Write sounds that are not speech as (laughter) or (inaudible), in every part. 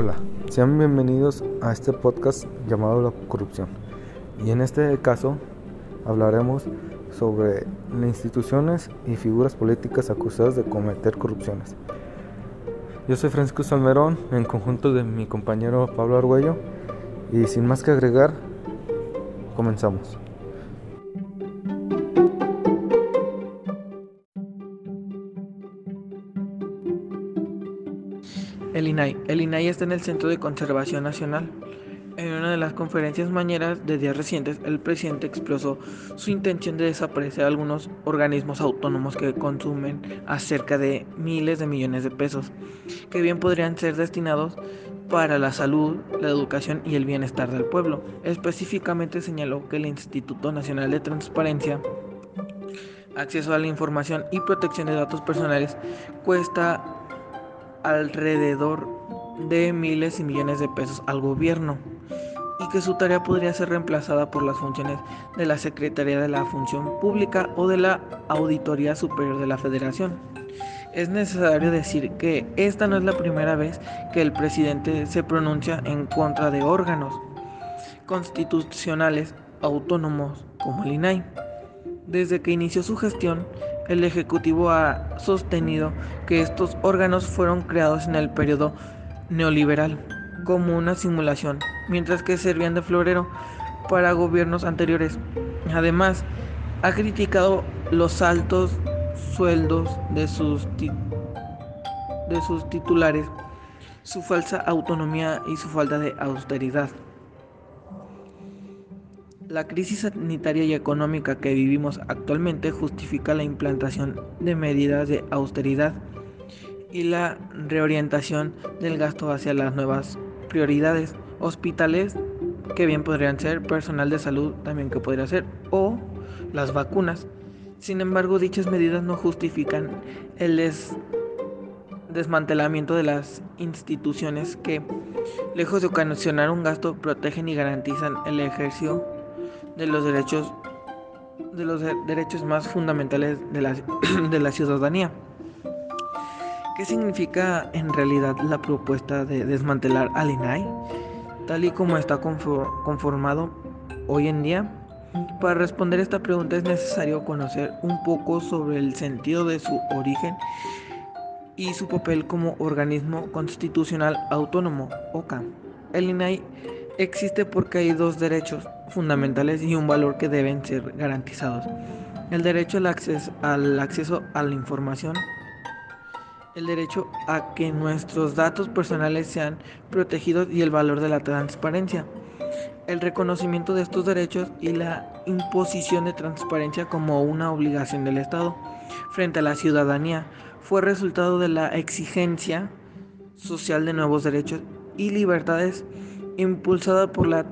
Hola, sean bienvenidos a este podcast llamado La Corrupción. Y en este caso hablaremos sobre instituciones y figuras políticas acusadas de cometer corrupciones. Yo soy Francisco Salmerón, en conjunto de mi compañero Pablo Argüello, y sin más que agregar, comenzamos. El INAI. El INAI está en el Centro de Conservación Nacional. En una de las conferencias mañeras de días recientes, el presidente expresó su intención de desaparecer algunos organismos autónomos que consumen a cerca de miles de millones de pesos, que bien podrían ser destinados para la salud, la educación y el bienestar del pueblo. Específicamente señaló que el Instituto Nacional de Transparencia, Acceso a la Información y Protección de Datos Personales cuesta alrededor de miles y millones de pesos al gobierno y que su tarea podría ser reemplazada por las funciones de la Secretaría de la Función Pública o de la Auditoría Superior de la Federación. Es necesario decir que esta no es la primera vez que el presidente se pronuncia en contra de órganos constitucionales autónomos como el INAI. Desde que inició su gestión, el Ejecutivo ha sostenido que estos órganos fueron creados en el periodo neoliberal como una simulación, mientras que servían de florero para gobiernos anteriores. Además, ha criticado los altos sueldos de sus, de sus titulares, su falsa autonomía y su falta de austeridad. La crisis sanitaria y económica que vivimos actualmente justifica la implantación de medidas de austeridad y la reorientación del gasto hacia las nuevas prioridades, hospitales que bien podrían ser, personal de salud también que podría ser, o las vacunas. Sin embargo, dichas medidas no justifican el desmantelamiento de las instituciones que, lejos de ocasionar un gasto, protegen y garantizan el ejercicio de los derechos de los derechos más fundamentales de la, (clears throat) de la ciudadanía. ¿Qué significa en realidad la propuesta de desmantelar al INAI, tal y como está conformado hoy en día? Para responder esta pregunta es necesario conocer un poco sobre el sentido de su origen y su papel como organismo constitucional autónomo, OCA. El INAI existe porque hay dos derechos fundamentales y un valor que deben ser garantizados. El derecho al acceso, a la información, el derecho a que nuestros datos personales sean protegidos y el valor de la transparencia. El reconocimiento de estos derechos y la imposición de transparencia como una obligación del Estado frente a la ciudadanía fue resultado de la exigencia social de nuevos derechos y libertades impulsada por la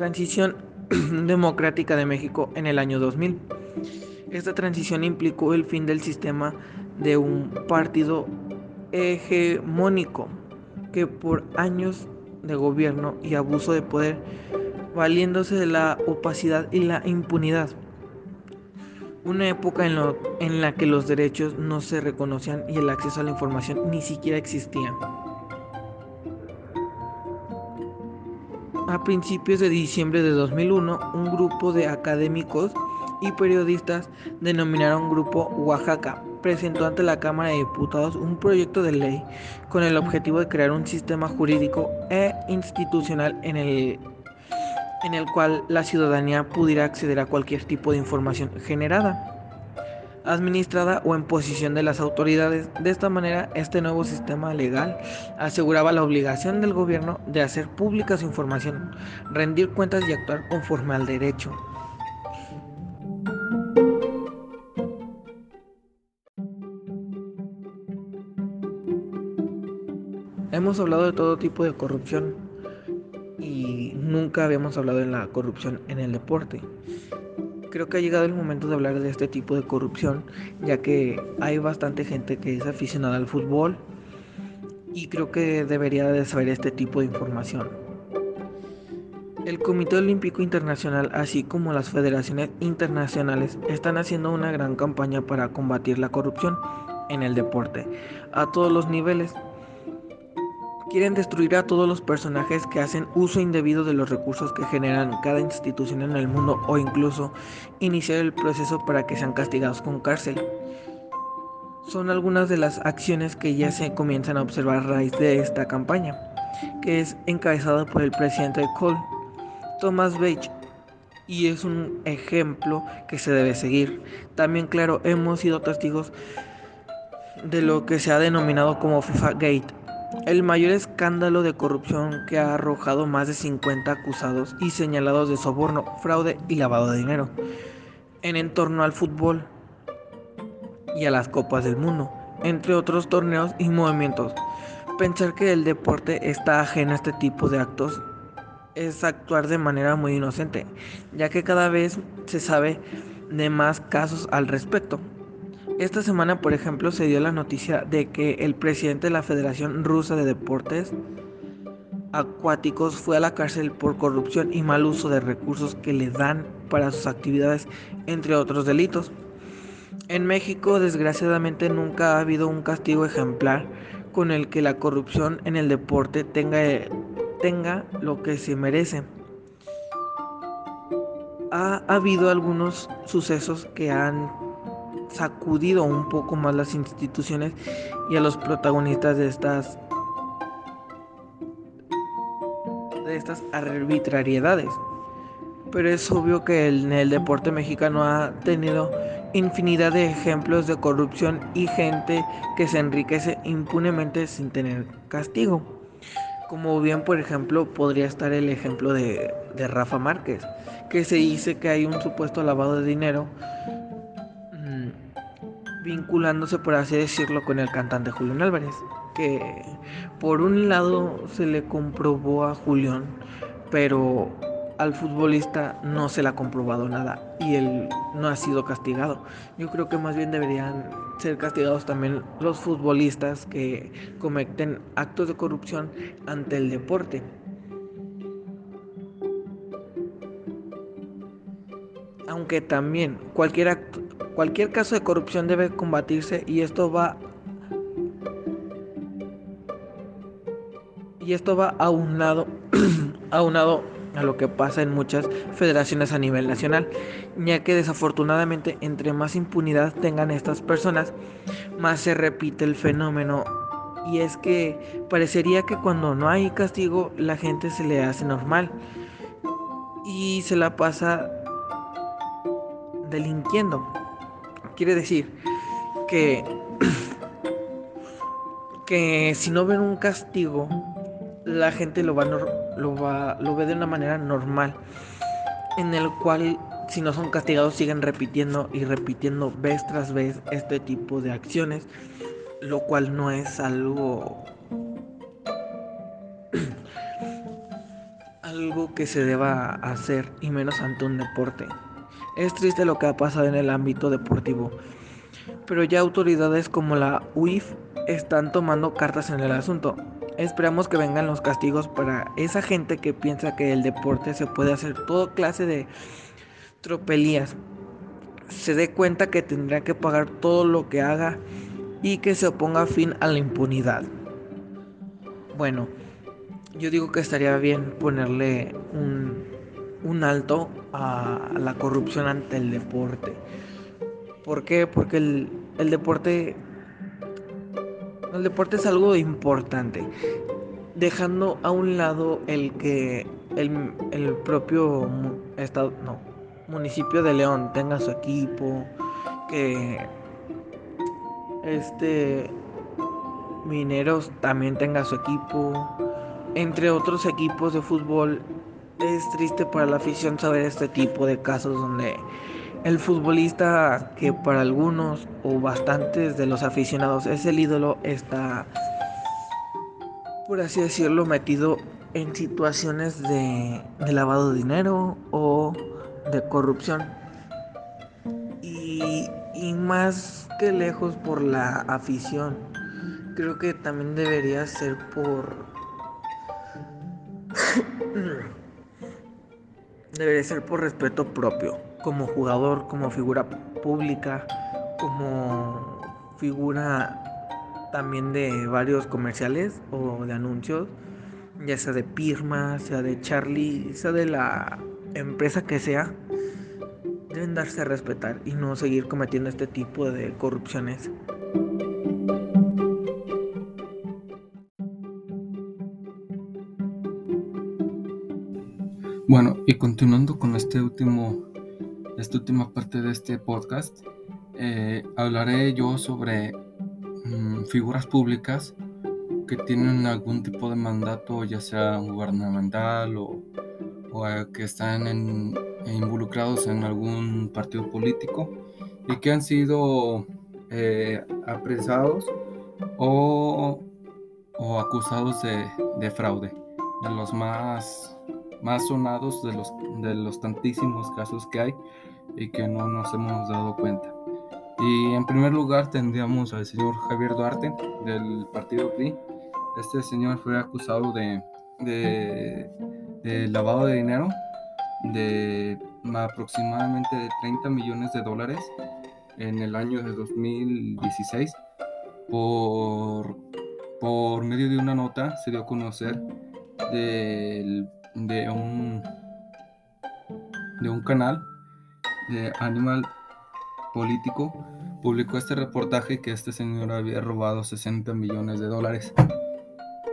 transición (clears throat) democrática de México en el año 2000. Esta transición implicó el fin del sistema de un partido hegemónico que por años de gobierno y abuso de poder, valiéndose de la opacidad y la impunidad. Una época en, en la que los derechos no se reconocían y el acceso a la información ni siquiera existía. A principios de diciembre de 2001, un grupo de académicos y periodistas denominaron Grupo Oaxaca presentó ante la Cámara de Diputados un proyecto de ley con el objetivo de crear un sistema jurídico e institucional en el, en el cual la ciudadanía pudiera acceder a cualquier tipo de información generada administrada o en posición de las autoridades. De esta manera, este nuevo sistema legal aseguraba la obligación del gobierno de hacer pública su información, rendir cuentas y actuar conforme al derecho. Hemos hablado de todo tipo de corrupción y nunca habíamos hablado de la corrupción en el deporte. Creo que ha llegado el momento de hablar de este tipo de corrupción, ya que hay bastante gente que es aficionada al fútbol y creo que debería de saber este tipo de información. El Comité Olímpico Internacional, así como las federaciones internacionales, están haciendo una gran campaña para combatir la corrupción en el deporte a todos los niveles. Quieren destruir a todos los personajes que hacen uso indebido de los recursos que generan cada institución en el mundo o incluso iniciar el proceso para que sean castigados con cárcel. Son algunas de las acciones que ya se comienzan a observar a raíz de esta campaña, que es encabezada por el presidente de Cole, Thomas Bach, y es un ejemplo que se debe seguir. También, claro, hemos sido testigos de lo que se ha denominado como FIFA Gate el mayor escándalo de corrupción que ha arrojado más de 50 acusados y señalados de soborno, fraude y lavado de dinero en entorno al fútbol y a las copas del mundo, entre otros torneos y movimientos. Pensar que el deporte está ajeno a este tipo de actos es actuar de manera muy inocente, ya que cada vez se sabe de más casos al respecto. Esta semana, por ejemplo, se dio la noticia de que el presidente de la Federación Rusa de Deportes Acuáticos fue a la cárcel por corrupción y mal uso de recursos que le dan para sus actividades, entre otros delitos. En México, desgraciadamente, nunca ha habido un castigo ejemplar con el que la corrupción en el deporte tenga, tenga lo que se merece. Ha habido algunos sucesos que han sacudido un poco más las instituciones y a los protagonistas de estas de estas arbitrariedades. Pero es obvio que en el deporte mexicano ha tenido infinidad de ejemplos de corrupción y gente que se enriquece impunemente sin tener castigo. Como bien, por ejemplo, podría estar el ejemplo de, de Rafa Márquez, que se dice que hay un supuesto lavado de dinero vinculándose, por así decirlo, con el cantante Julián Álvarez, que por un lado se le comprobó a Julián, pero al futbolista no se le ha comprobado nada y él no ha sido castigado. Yo creo que más bien deberían ser castigados también los futbolistas que cometen actos de corrupción ante el deporte. Aunque también cualquier acto, Cualquier caso de corrupción debe combatirse y esto va y esto va aunado aunado (clears throat) a lo que pasa en muchas federaciones a nivel nacional, ya que desafortunadamente entre más impunidad tengan estas personas, más se repite el fenómeno y es que parecería que cuando no hay castigo la gente se le hace normal y se la pasa delinquiendo. Quiere decir que, que si no ven un castigo, la gente lo va, lo va lo ve de una manera normal, en el cual si no son castigados siguen repitiendo y repitiendo vez tras vez este tipo de acciones, lo cual no es algo (clears throat) algo que se deba hacer y menos ante un deporte. Es triste lo que ha pasado en el ámbito deportivo, pero ya autoridades como la UIF están tomando cartas en el asunto. Esperamos que vengan los castigos para esa gente que piensa que el deporte se puede hacer toda clase de tropelías. Se dé cuenta que tendrá que pagar todo lo que haga y que se oponga fin a la impunidad. Bueno, yo digo que estaría bien ponerle un, un alto a la corrupción ante el deporte. ¿Por qué? Porque el, el deporte. El deporte es algo importante. Dejando a un lado el que el, el propio estado, no, municipio de León tenga su equipo, que este Mineros también tenga su equipo, entre otros equipos de fútbol es triste para la afición saber este tipo de casos donde el futbolista que para algunos o bastantes de los aficionados es el ídolo está, por así decirlo, metido en situaciones de, lavado de dinero o de corrupción. Y, más que lejos por la afición, creo que también debería ser por... debería ser por respeto propio, como jugador, como figura pública, como figura también de varios comerciales o de anuncios, ya sea de Pirma, sea de Charlie, sea de la empresa que sea, deben darse a respetar y no seguir cometiendo este tipo de corrupciones. Bueno, y continuando con este último, esta última parte de este podcast, eh, hablaré yo sobre mm, figuras públicas que tienen algún tipo de mandato, ya sea gubernamental o, que están involucrados en algún partido político y que han sido eh, apresados o, acusados de, de, fraude, de los más, más sonados de los, de los tantísimos casos que hay y que no nos hemos dado cuenta. Y en primer lugar tendríamos al señor Javier Duarte del partido PRI. Este señor fue acusado de, de, lavado de dinero de aproximadamente de 30 millones de dólares en el año de 2016 por, por medio de una nota se dio a conocer de, de un de un canal de Animal político publicó este reportaje que este señor había robado 60 millones de dólares.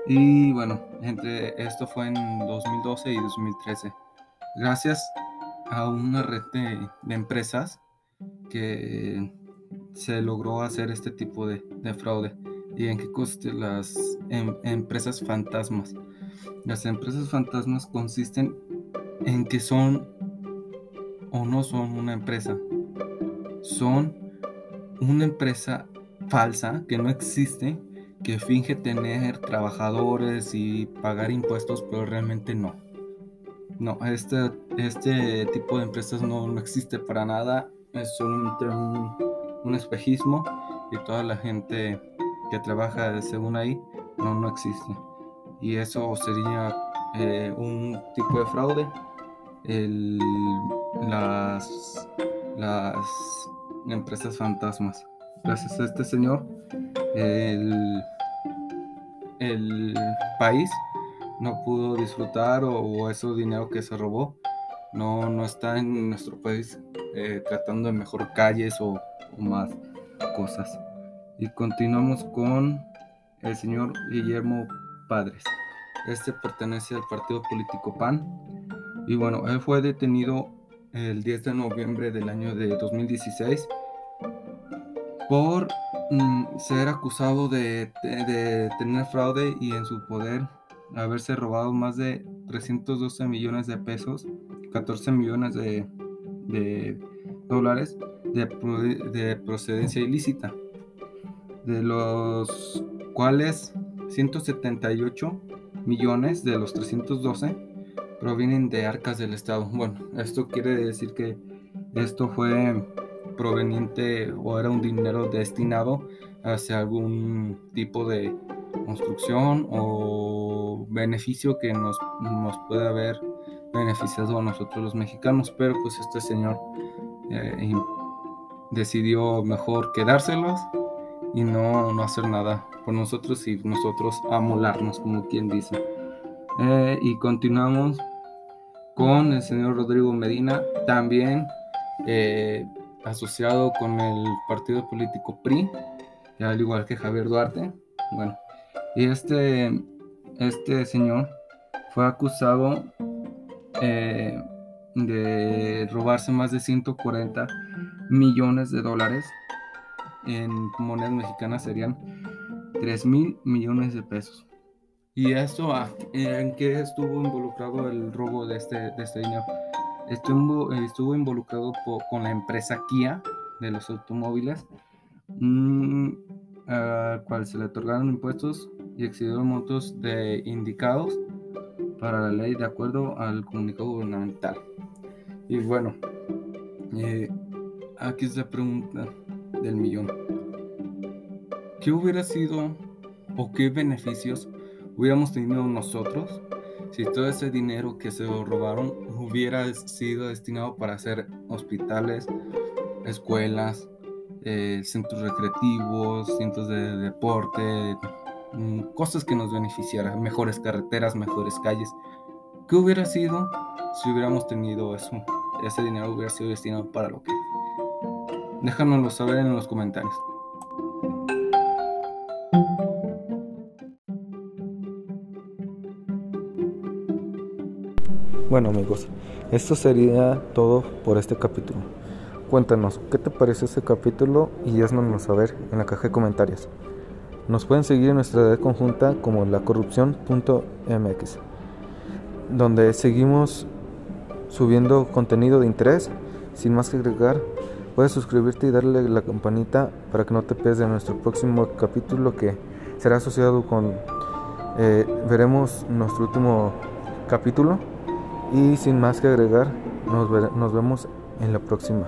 Y bueno, entre esto fue en 2012 y 2013. Gracias a una red de, empresas que se logró hacer este tipo de, fraude. ¿Y en qué consiste las em, empresas fantasmas? Las empresas fantasmas consisten en que son o no son una empresa son una empresa falsa que no existe, que finge tener trabajadores y pagar impuestos, pero realmente no. No, este, este tipo de empresas no, existe para nada, es un, un, espejismo y toda la gente que trabaja según ahí no, no existe. Y eso sería eh, un tipo de fraude. Las, las empresas fantasmas. Gracias a este señor, el, el país no pudo disfrutar o, ese dinero que se robó no, no está en nuestro país eh, tratando de mejor calles o, o, más cosas. Y continuamos con el señor Guillermo Padres. Este pertenece al partido político PAN. Y bueno, él fue detenido el 10 de noviembre del año de 2016 por mm, ser acusado de, tener fraude y en su poder haberse robado más de 312 millones de pesos, 14 millones de, dólares de, de, procedencia ilícita, de los cuales 178 millones de los 312 provienen de arcas del Estado. Bueno, esto quiere decir que esto fue proveniente o era un dinero destinado hacia algún tipo de construcción o beneficio que nos, nos puede haber beneficiado a nosotros los mexicanos, pero pues este señor eh, decidió mejor quedárselos y no, no, hacer nada por nosotros y nosotros amolarnos, como quien dice. Eh, y continuamos con el señor Rodrigo Medina, también eh, asociado con el partido político PRI, al igual que Javier Duarte. Bueno, y este, este señor fue acusado eh, de robarse más de 140 millones de dólares. En monedas mexicanas serían 3 mil millones de pesos. ¿Y eso en qué estuvo involucrado el robo de este, de este dinero? Estuvo, estuvo involucrado con la empresa Kia de los automóviles, mm, al cual se le otorgaron impuestos y excedieron montos de indicados para la ley de acuerdo al comunicado gubernamental. Y bueno, eh, aquí es la pregunta del millón. ¿Qué hubiera sido o qué beneficios hubiéramos tenido nosotros si todo ese dinero que se robaron hubiera sido destinado para hacer hospitales, escuelas, eh, centros recreativos, centros de deporte, mm, cosas que nos beneficiaran, mejores carreteras, mejores calles. ¿Qué hubiera sido si hubiéramos tenido eso? Ese dinero hubiera sido destinado para lo que. Déjanoslo saber en los comentarios. Bueno amigos, esto sería todo por este capítulo. Cuéntanos, ¿qué te parece este capítulo? Y haznoslo saber en la caja de comentarios. Nos pueden seguir en nuestra red conjunta como lacorrupción.mx, donde seguimos subiendo contenido de interés. Sin más que agregar, puedes suscribirte y darle la campanita para que no te pierdas nuestro próximo capítulo que será asociado con... Eh, veremos nuestro último capítulo y sin más que agregar, nos, nos vemos en la próxima.